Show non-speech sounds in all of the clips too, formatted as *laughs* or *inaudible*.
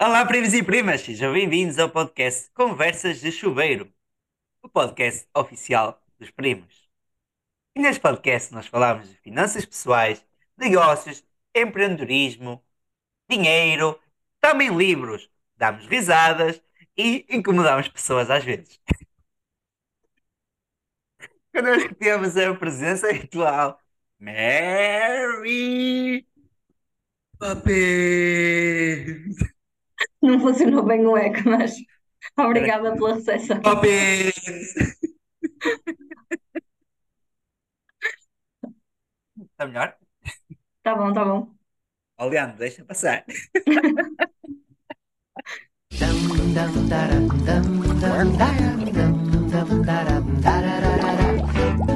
Olá, primos e primas, sejam bem-vindos ao podcast Conversas de Chuveiro, o podcast oficial dos primos. E neste podcast nós falamos de finanças pessoais, negócios, empreendedorismo, dinheiro, também livros, damos risadas e incomodamos pessoas às vezes. *laughs* Connosco temos a presença habitual, Mary Poppins. Não funcionou bem o eco, mas *laughs* obrigada pela recepção. Poppins! Está melhor? Tá bom, tá bom. Ó, Leandro, deixa passar.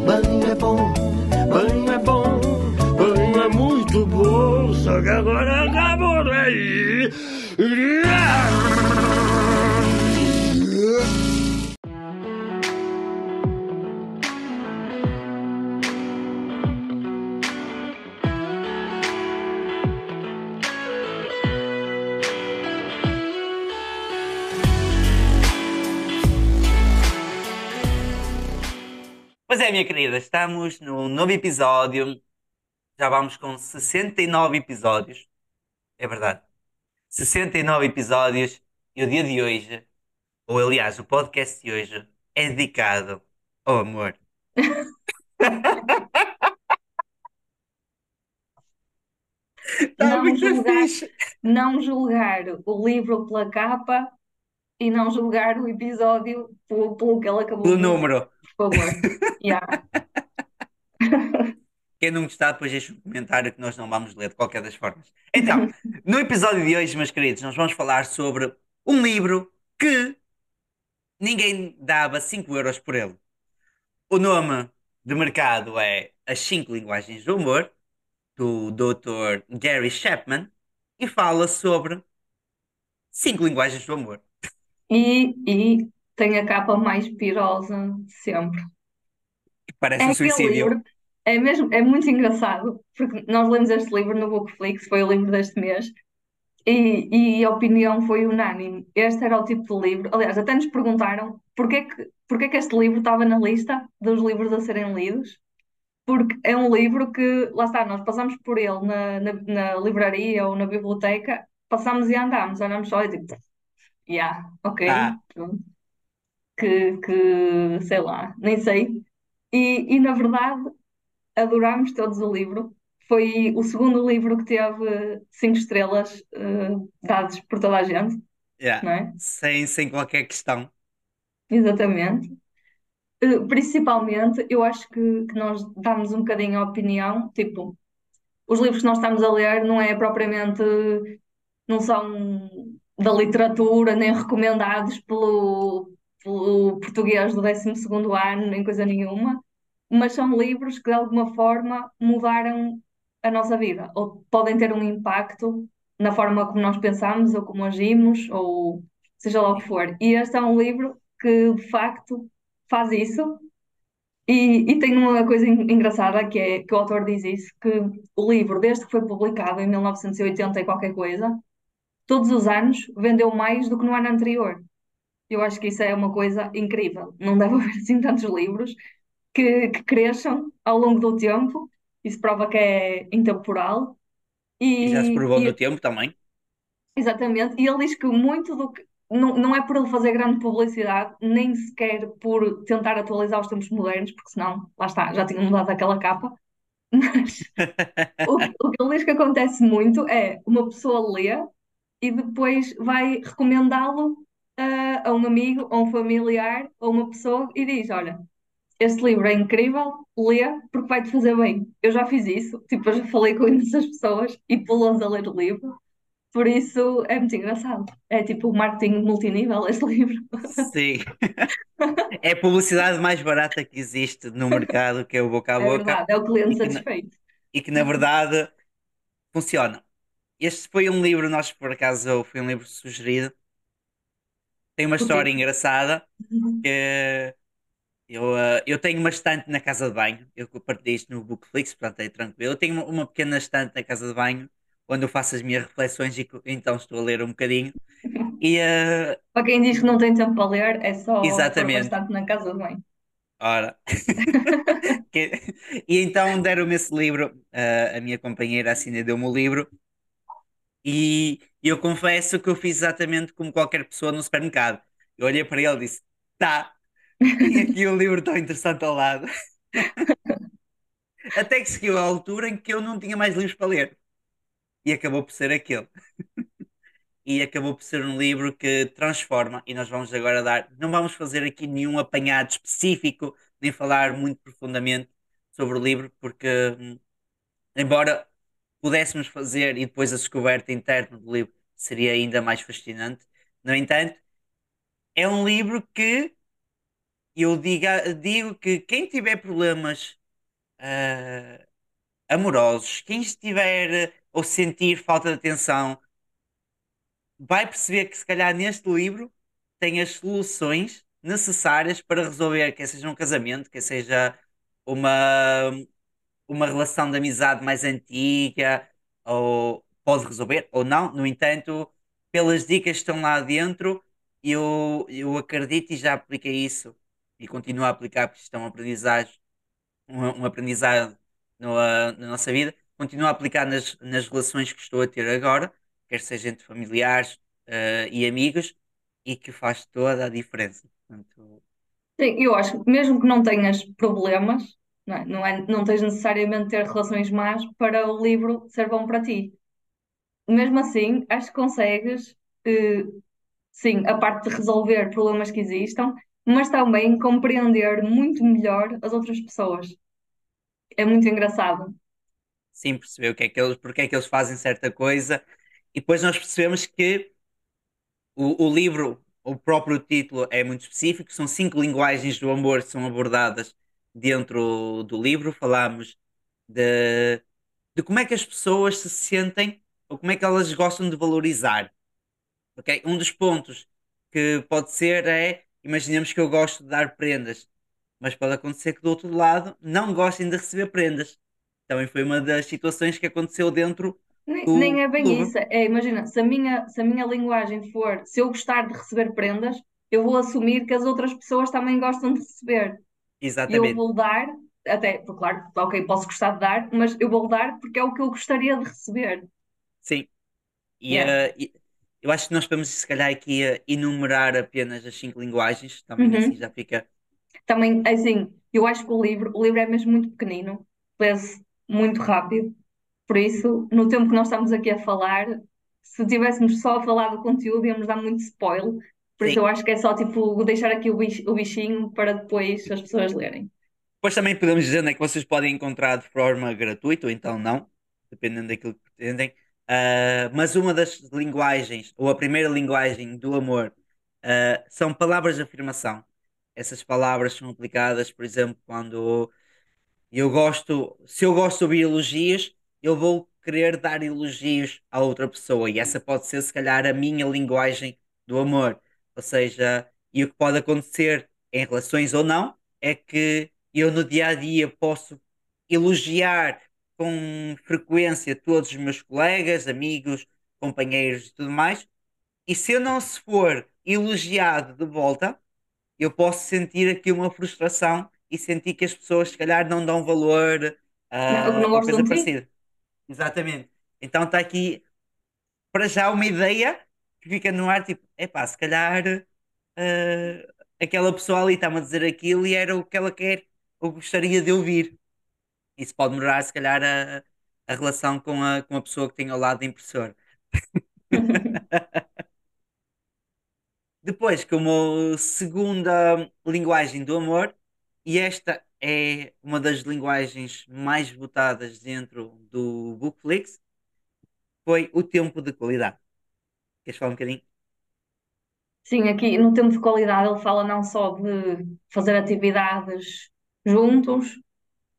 Banho é bom, banho é bom, banho é muito bom, só que agora acabou daí. Pois é, minha querida, estamos no novo episódio. Já vamos com 69 episódios. É verdade. 69 episódios. E o dia de hoje, ou aliás, o podcast de hoje, é dedicado ao amor. Está *laughs* Não muito julgar, fixe. não julgar o livro pela capa e não julgar o episódio pelo, pelo que ele acabou Pelo de dizer, número. por favor. Yeah. *laughs* Quem não gostar, depois deixa um comentário que nós não vamos ler de qualquer das formas. *laughs* Então, no episódio de hoje, meus queridos, nós vamos falar sobre um livro que ninguém dava 5 euros por ele. O nome de mercado é As 5 Linguagens do Humor, do Dr. Gary Chapman, e fala sobre 5 linguagens do amor. E, e tem a capa mais pirosa de sempre. Parece É um suicídio. livro, é mesmo, é muito engraçado, porque nós lemos este livro no Bookflix, foi o livro deste mês, e, e a opinião foi unânime. Este era o tipo de livro. Aliás, até nos perguntaram porquê que, porquê que este livro estava na lista dos livros a serem lidos. Porque é um livro que, lá está, nós passamos por ele na, na, na livraria ou na biblioteca, passamos e andamos, olhamos só e tipo, yeah, ok, Ah. Que, que, sei lá, nem sei. E, e na verdade, adorámos todos o livro. Foi o segundo livro que teve cinco estrelas eh, dadas por toda a gente, yeah. não é? Sem, sem qualquer questão. Exatamente. Eh, principalmente, eu acho que, que nós damos um bocadinho a opinião, tipo, os livros que nós estamos a ler não é propriamente, não são da literatura, nem recomendados pelo, pelo português do 12º ano, nem coisa nenhuma, mas são livros que de alguma forma mudaram a nossa vida, ou podem ter um impacto na forma como nós pensamos, ou como agimos, ou seja lá o que for. E este é um livro que de facto faz isso. E, e tem uma coisa en- engraçada que é que o autor diz isso, que o livro, desde que foi publicado em 1980 e qualquer coisa, todos os anos vendeu mais do que no ano anterior. Eu acho que isso é uma coisa incrível. Não deve *laughs* haver assim tantos livros que, que cresçam ao longo do tempo. Isso prova que é intemporal. E já se E, provou no e- tempo também. exatamente. E ele diz que muito do que. Não, não é por ele fazer grande publicidade, nem sequer por tentar atualizar os tempos modernos, porque senão, lá está, já tinha mudado aquela capa. *laughs* Mas *laughs* o, que- o que ele diz que acontece muito é uma pessoa lê e depois vai recomendá-lo a, a um amigo, a um familiar, a uma pessoa e diz: Olha, este livro é incrível, lê porque vai-te fazer bem. Eu já fiz isso, tipo, eu já falei com *laughs* imensas pessoas e pulou-os a ler o livro, por isso é muito engraçado. É tipo o marketing multinível, este *laughs* livro. Sim. É a publicidade mais barata que existe no mercado, que é o boca a *laughs* É boca, verdade, é o cliente e que, satisfeito. e que na verdade funciona. Este foi um livro, nós por acaso foi um livro sugerido. Tem uma história engraçada. que eu, eh, eu tenho uma estante na casa de banho. Eu partilhei isto no Bookflix, portanto é tranquilo. Eu tenho uma, pequena estante na casa de banho onde eu faço as minhas reflexões e então estou a ler um bocadinho. E, eh, *laughs* Para quem diz que não tem tempo para ler, é só exatamente. na casa de banho. Ora. *laughs* E então deram-me esse livro, eh, a minha companheira assim deu-me o livro, e eu confesso que eu fiz exatamente como qualquer pessoa no supermercado. Eu olhei para ele e disse: tá, e aqui o livro tão interessante ao lado. *laughs* Até que seguiu a altura em que eu não tinha mais livros para ler. E acabou por ser aquele. *laughs* E acabou por ser um livro que transforma, e nós vamos agora dar. Não vamos fazer aqui nenhum apanhado específico, nem falar muito profundamente sobre o livro, porque, hum, embora pudéssemos fazer e depois a descoberta interna do livro seria ainda mais fascinante, no entanto, é um livro que eu diga, digo que quem tiver problemas ah, amorosos, quem estiver ou sentir falta de atenção, vai perceber que se calhar neste livro tem as soluções necessárias para resolver, quer seja um casamento, quer seja uma, uma relação de amizade mais antiga, ou pode resolver ou não. No entanto, pelas dicas que estão lá dentro, eu, eu acredito e já apliquei isso e continuo a aplicar porque isto é uma aprendizagem um, um aprendizado no, ah, na nossa vida, continuo a aplicar nas, nas relações que estou a ter agora, quer seja entre familiares, ah, e amigos, e que faz toda a diferença. Portanto, Sim, eu acho que mesmo que não tenhas problemas, não é? Não é, não tens necessariamente ter relações más para o livro ser bom para ti. Mesmo assim, acho que consegues, eh, sim, a parte de resolver problemas que existam, mas também compreender muito melhor as outras pessoas. É muito engraçado. sim, perceber o que é que eles, porque é que eles fazem certa coisa, e depois nós percebemos que o, o livro, o próprio título é muito específico, são cinco linguagens do amor que são abordadas dentro do livro. Falamos de, de como é que as pessoas se sentem ou como é que elas gostam de valorizar. ok? Um dos pontos que pode ser é, imaginemos que eu gosto de dar prendas, mas pode acontecer que do outro lado não gostem de receber prendas. Também foi uma das situações que aconteceu dentro Nem, do nem é bem livro. isso. É, imagina, se a minha, se a minha linguagem for, se eu gostar de receber prendas, eu vou assumir que as outras pessoas também gostam de receber. E eu Exatamente. vou dar, até, porque, claro, ok, posso gostar de dar, mas eu vou dar porque é o que eu gostaria de receber. Sim. E, Yeah. eh, e- eu acho que nós podemos, se calhar, aqui enumerar apenas as cinco linguagens, também assim Uhum. já fica. Também, assim, eu acho que o livro, o livro é mesmo muito pequenino, lê-se muito rápido, por isso, no tempo que nós estamos aqui a falar, se tivéssemos só a falar do conteúdo, íamos dar muito spoiler, por isso Sim. eu acho que é só, tipo, deixar aqui o bichinho para depois as pessoas lerem. Depois também podemos dizer, né, que vocês podem encontrar de forma gratuita ou então não, dependendo daquilo que pretendem. Ah, mas uma das linguagens, ou a primeira linguagem do amor, ah, são palavras de afirmação. Essas palavras são aplicadas, por exemplo, quando eu gosto, se eu gosto de ouvir elogios, eu vou querer dar elogios a outra pessoa, e essa pode ser, se calhar, a minha linguagem do amor. Ou seja, e o que pode acontecer em relações ou não, é que eu no dia a dia posso elogiar com frequência todos os meus colegas, amigos, companheiros e tudo mais, e se eu não se for elogiado de volta, eu posso sentir aqui uma frustração e sentir que as pessoas, se calhar, não dão valor ah, não ou gostam coisa parecida. Exatamente. Então está aqui, para já, uma ideia que fica no ar, tipo, epá, se calhar ah, aquela pessoa ali está-me a dizer aquilo e era o que ela quer ou gostaria de ouvir. Isso pode melhorar, se calhar, a, a relação com a, com a pessoa que tem ao lado da impressora. *laughs* Depois, como segunda linguagem do amor, e esta é uma das linguagens mais votadas dentro do Bookflix, foi o tempo de qualidade. Queres falar um bocadinho? Sim, aqui no tempo de qualidade ele fala não só de fazer atividades juntos,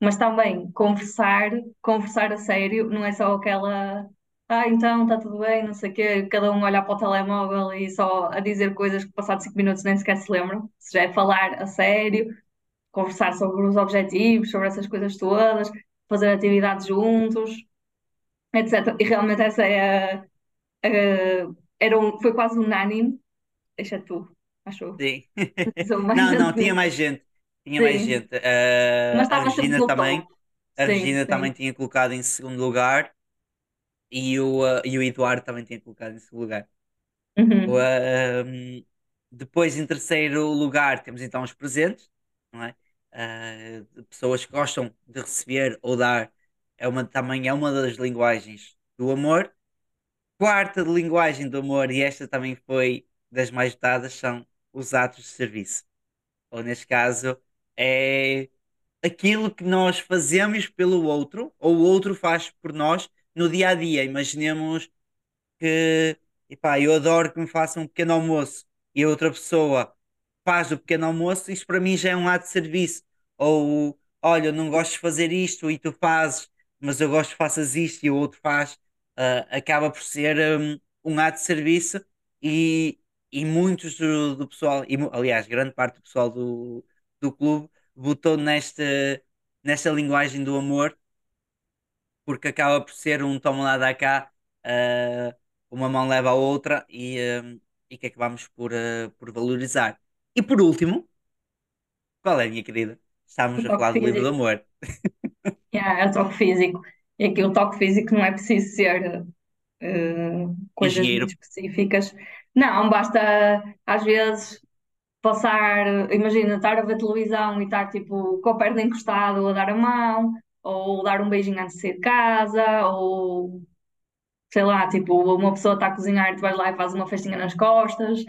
mas também conversar, conversar a sério, não é só aquela, ah, então está tudo bem, não sei o quê, cada um olhar para o telemóvel e só a dizer coisas que passados cinco minutos nem sequer se lembram. Se já é falar a sério, conversar sobre os objetivos, sobre essas coisas todas, fazer atividades juntos. etc. E realmente essa é a, a- era um, foi quase unânime, exceto tu, acho. Sim. *laughs* Não, não, tinha mais gente. Tinha mais Sim. gente. Uh, Mas a estava sempre Regina no também. top. A Sim, Regina sim. também tinha colocado em segundo lugar e o, uh, e o Eduardo também tinha colocado em segundo lugar. Uhum. Uh, depois, em terceiro lugar, temos então os presentes, não é? Uh, de pessoas que gostam de receber ou dar, é uma, também é uma das linguagens do amor. Quarta de linguagem do amor, e esta também foi das mais votadas, são os atos de serviço. Ou neste caso, é aquilo que nós fazemos pelo outro, ou o outro faz por nós no dia a dia. Imaginemos que, epá, eu adoro que me façam um pequeno almoço e a outra pessoa faz o pequeno almoço, isto para mim já é um ato de serviço. Ou, olha, eu não gosto de fazer isto e tu fazes, mas eu gosto que faças isto e o outro faz. Ah, acaba por ser um, um ato de serviço e, e muitos do, do pessoal, e, aliás, grande parte do pessoal do, do clube votou nesta, nesta linguagem do amor porque acaba por ser um toma lá dá cá, ah, uma mão leva a outra e, ah, e que acabamos por, ah, por valorizar. E por último, qual é, minha querida? Estamos a falar do livro do amor. *laughs* Yeah, é o toque físico. E aqui o toque físico não é preciso ser eh, coisas específicas. Não, basta às vezes passar, imagina, estar a ver televisão e estar tipo com a perna encostada ou a dar a mão, ou dar um beijinho antes de sair de casa, ou sei lá, tipo, uma pessoa está a cozinhar e tu vais lá e fazes uma festinha nas costas.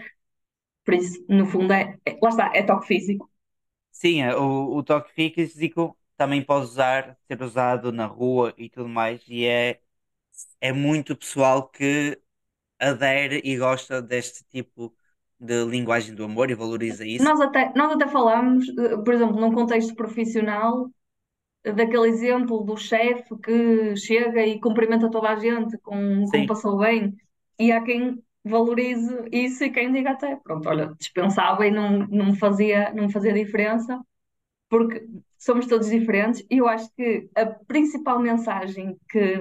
Por isso, no fundo, é, é- lá está, é toque físico. Sim, é, o, o toque físico também pode usar, ser usado na rua e tudo mais, e é, é muito pessoal que adere e gosta deste tipo de linguagem do amor e valoriza isso. Nós até, nós até falamos, eh, por exemplo, num contexto profissional, daquele exemplo do chefe que chega e cumprimenta toda a gente com como passou bem, e há quem valorize isso e quem diga até, pronto, olha, dispensava e não, não me fazia, não me fazia diferença, porque somos todos diferentes, e eu acho que a principal mensagem que,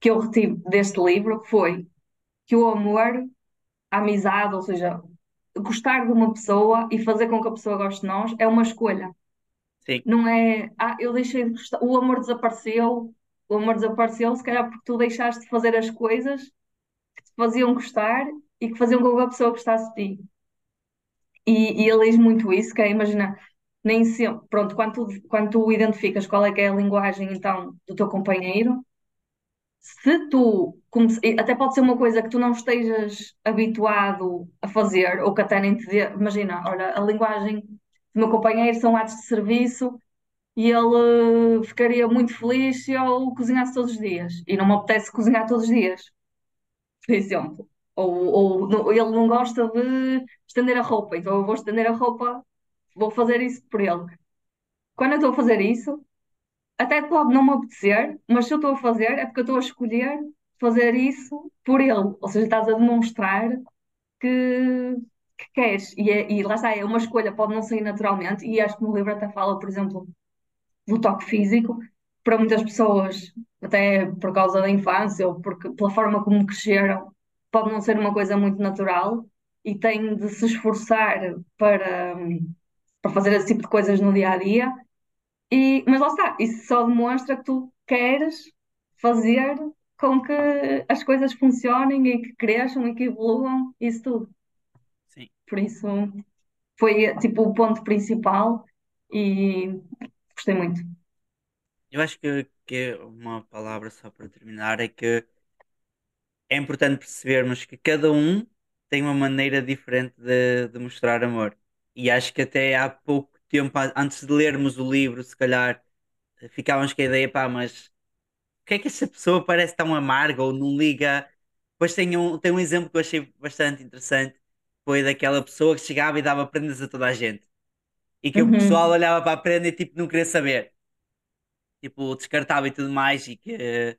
que eu retive deste livro foi que o amor, amizade, ou seja, gostar de uma pessoa e fazer com que a pessoa goste de nós é uma escolha. sim, Não é, ah, eu deixei de gostar, o amor desapareceu, o amor desapareceu, se calhar porque tu deixaste de fazer as coisas que te faziam gostar e que faziam com que a pessoa gostasse de ti. E, e ele diz muito isso, que é, imagina, nem sempre, pronto, quando tu, quando tu identificas qual é que é a linguagem, então, do teu companheiro, se tu, até pode ser uma coisa que tu não estejas habituado a fazer, ou que até nem te dê, imagina, olha, a linguagem do meu companheiro são atos de serviço e ele ficaria muito feliz se eu cozinhasse todos os dias, e não me apetece cozinhar todos os dias, por exemplo. Ou, ou ele não gosta de estender a roupa, então eu vou estender a roupa, vou fazer isso por ele. Quando eu estou a fazer isso, até pode não me apetecer, mas se eu estou a fazer, é porque eu estou a escolher fazer isso por ele. Ou seja, estás a demonstrar que, que queres. E, é- e lá está, é uma escolha, pode não sair naturalmente. E acho que no livro até fala, por exemplo, do toque físico. Para muitas pessoas, até por causa da infância ou porque, pela forma como cresceram, pode não ser uma coisa muito natural e têm de se esforçar para, para fazer esse tipo de coisas no dia a dia. E, mas lá está, isso só demonstra que tu queres fazer com que as coisas funcionem e que cresçam e que evoluam, isso tudo. sim. Por isso foi tipo o ponto principal e gostei muito. Eu acho que, que uma palavra só para terminar é que é importante percebermos que cada um tem uma maneira diferente de, de mostrar amor. E acho que até há pouco tempo, a- antes de lermos o livro, se calhar ficávamos com a ideia, pá, mas que é que esta pessoa parece tão amarga ou não liga? Depois tem um, tem um exemplo que eu achei bastante interessante, foi daquela pessoa que chegava e dava prendas a toda a gente. E que o pessoal Uhum, olhava para a prenda e tipo não queria saber. Tipo, descartava e tudo mais e que...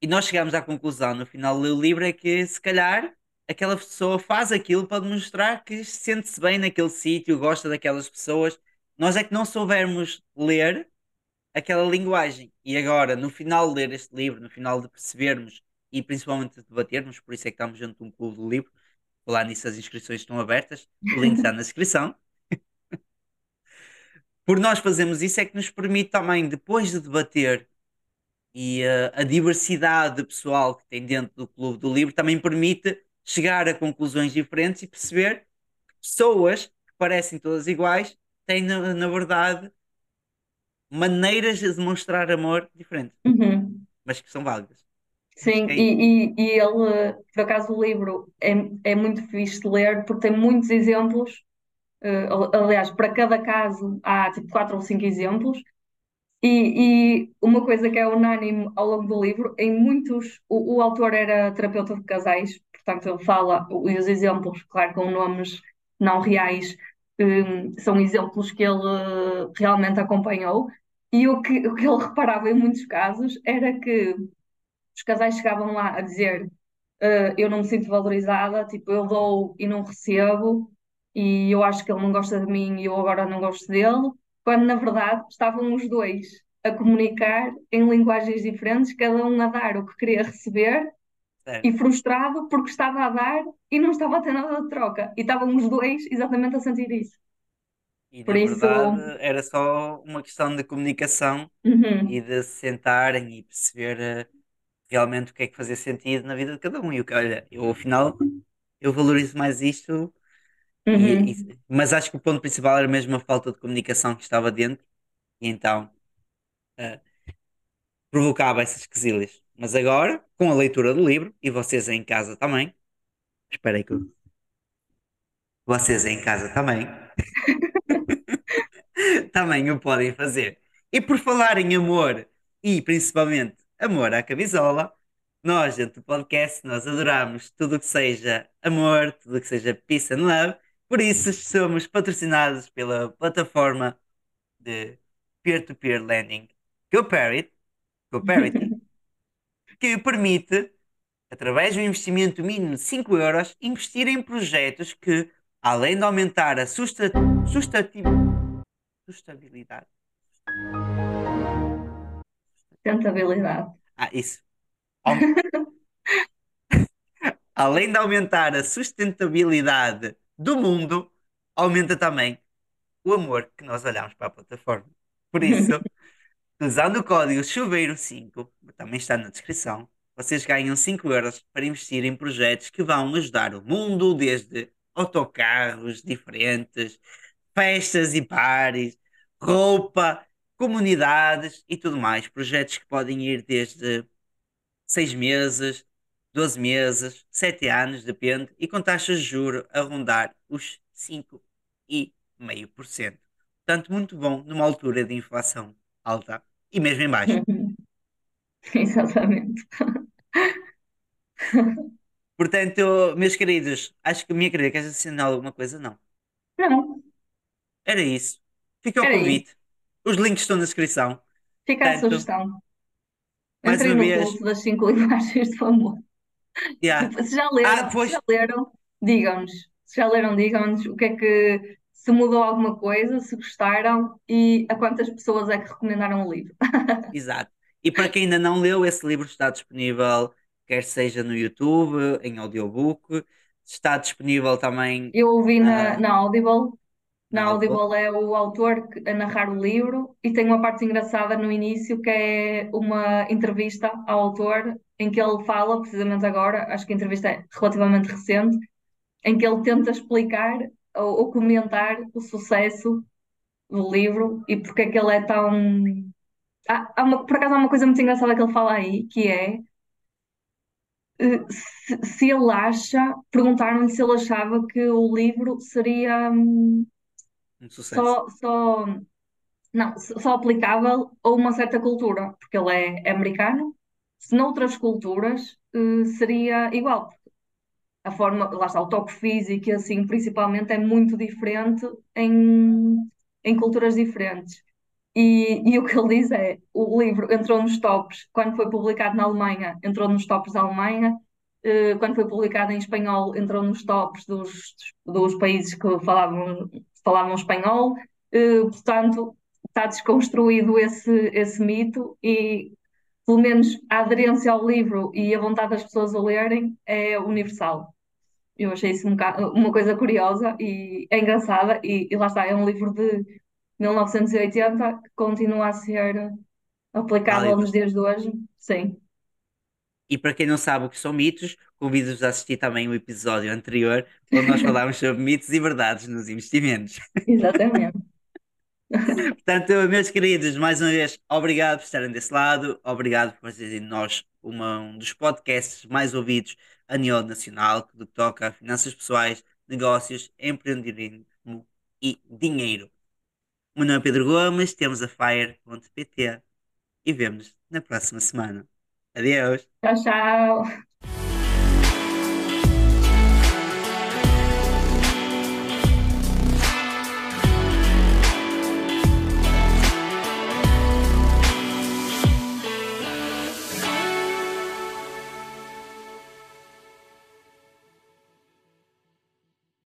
E nós chegámos à conclusão no final do livro é que se calhar aquela pessoa faz aquilo para demonstrar que sente-se bem naquele sítio, gosta daquelas pessoas. Nós é que não soubermos ler aquela linguagem. E agora, no final de ler este livro, no final de percebermos e principalmente de debatermos, por isso é que estamos junto de um clube do livro. Falar nisso, as inscrições estão abertas, o link está na descrição. *laughs* por nós fazermos isso é que nos permite também, depois de debater e uh, a diversidade de pessoal que tem dentro do clube do livro também permite chegar a conclusões diferentes e perceber que pessoas que parecem todas iguais têm, na, na verdade, maneiras de demonstrar amor diferentes, Uhum. mas que são válidas. Sim, É e, e, e ele, por acaso, o livro é, é muito fixe de ler porque tem muitos exemplos. eh, aliás, para cada caso há tipo quatro ou cinco exemplos. E, e uma coisa que é unânime ao longo do livro, em muitos, o, o autor era terapeuta de casais, portanto ele fala, e os exemplos, claro, com nomes não reais, são exemplos que ele realmente acompanhou. E o que, o que ele reparava em muitos casos era que os casais chegavam lá a dizer uh, eu não me sinto valorizada, tipo, eu dou e não recebo, e eu acho que ele não gosta de mim e eu agora não gosto dele, quando na verdade estavam os dois a comunicar em linguagens diferentes, cada um a dar o que queria receber certo. e frustrado porque estava a dar e não estava a ter nada de troca. E estavam os dois exatamente a sentir isso. E Por na isso- verdade era só uma questão de comunicação Uhum, e de se sentarem e perceber eh, realmente o que é que fazia sentido na vida de cada um. E o que, olha, eu afinal eu valorizo mais isto, e- uhum. e- mas acho que o ponto principal era mesmo a falta de comunicação que estava dentro, e então eh, provocava essas quesilhas. Mas agora, com a leitura do livro, e vocês em casa também, espera aí que eu... Vocês em casa também. *laughs* também o podem fazer. E por falar em amor, e principalmente amor à camisola, nós, dentro do podcast, nós adoramos tudo o que seja amor, tudo o que seja peace and love, por isso somos patrocinados pela plataforma de peer-to-peer lending GoParity, GoParity que permite, através de um investimento mínimo de 5 euros, investir em projetos que, além de aumentar a susta- sustentabilidade, Sustentabilidade. Ah, isso. *laughs* Além de aumentar a sustentabilidade do mundo, aumenta também o amor que nós olhamos para a plataforma. Por isso, *laughs* usando o código Chuveiro5, também está na descrição, vocês ganham 5 euros para investir em projetos que vão ajudar o mundo, desde autocarros diferentes, festas e bares, roupa, comunidades e tudo mais. Projetos que podem ir desde 6 meses, 12 meses, 7 anos, depende, e com taxas de juro a rondar os 5,5%. Portanto, muito bom numa altura de inflação alta e mesmo em baixo. *laughs* Exatamente. Portanto, meus queridos, acho que minha querida, queres assinar alguma coisa? Não. Não, Era isso. Fica o Era convite. Os links estão na descrição. fica a Portanto, sugestão. mais Entrem uma no vez. culto das cinco linguagens do amor. Yeah. Se já leram, Ah, se pois. já leram, digam-nos. Se já leram, digam-nos o que é que se mudou alguma coisa, se gostaram e a quantas pessoas é que recomendaram o livro. *laughs* Exato. E para quem ainda não leu, esse livro está disponível, quer seja no YouTube, em audiobook, está disponível também Eu ouvi na, Ah. na Audible. na. Audible é o autor que- a narrar o livro e tem uma parte engraçada no início que é uma entrevista ao autor em que ele fala, precisamente agora, acho que a entrevista é relativamente recente, em que ele tenta explicar ou, ou comentar o sucesso do livro e porque é que ele é tão. Há, há uma, por acaso há uma coisa muito engraçada que ele fala aí, que é eh, se, se ele acha, perguntaram-lhe se ele achava que o livro seria. hum, Um sucesso. só, só, não, só aplicável a uma certa cultura, porque ele é, americano. Se noutras culturas eh, seria igual. A forma, lá está, o toque físico assim, principalmente, é muito diferente em, em culturas diferentes. E, e o que ele diz é: o livro entrou nos tops, quando foi publicado na Alemanha, entrou nos tops da Alemanha, eh, quando foi publicado em espanhol, entrou nos tops dos, dos países que falavam, falavam espanhol. Eh, portanto, está desconstruído esse, esse mito e pelo menos a aderência ao livro e a vontade das pessoas a lerem é universal. Eu achei isso um uma coisa curiosa e é engraçada, e, e lá está, é um livro de 1980 que continua a ser aplicável nos dias de hoje. Sim, E para quem não sabe o que são mitos, convido-vos a assistir também o episódio anterior, onde nós falámos sobre mitos e verdades nos investimentos. *laughs* exatamente. *laughs* Portanto, meus queridos, mais uma vez, obrigado por estarem desse lado, obrigado por fazerem de nós uma- um dos podcasts mais ouvidos a nível nacional, que toca a finanças pessoais, negócios, empreendedorismo e dinheiro. O meu nome é Pedro Gomes, temos a Fire.pt e vemos na próxima semana. Adeus! Tchau, tchau.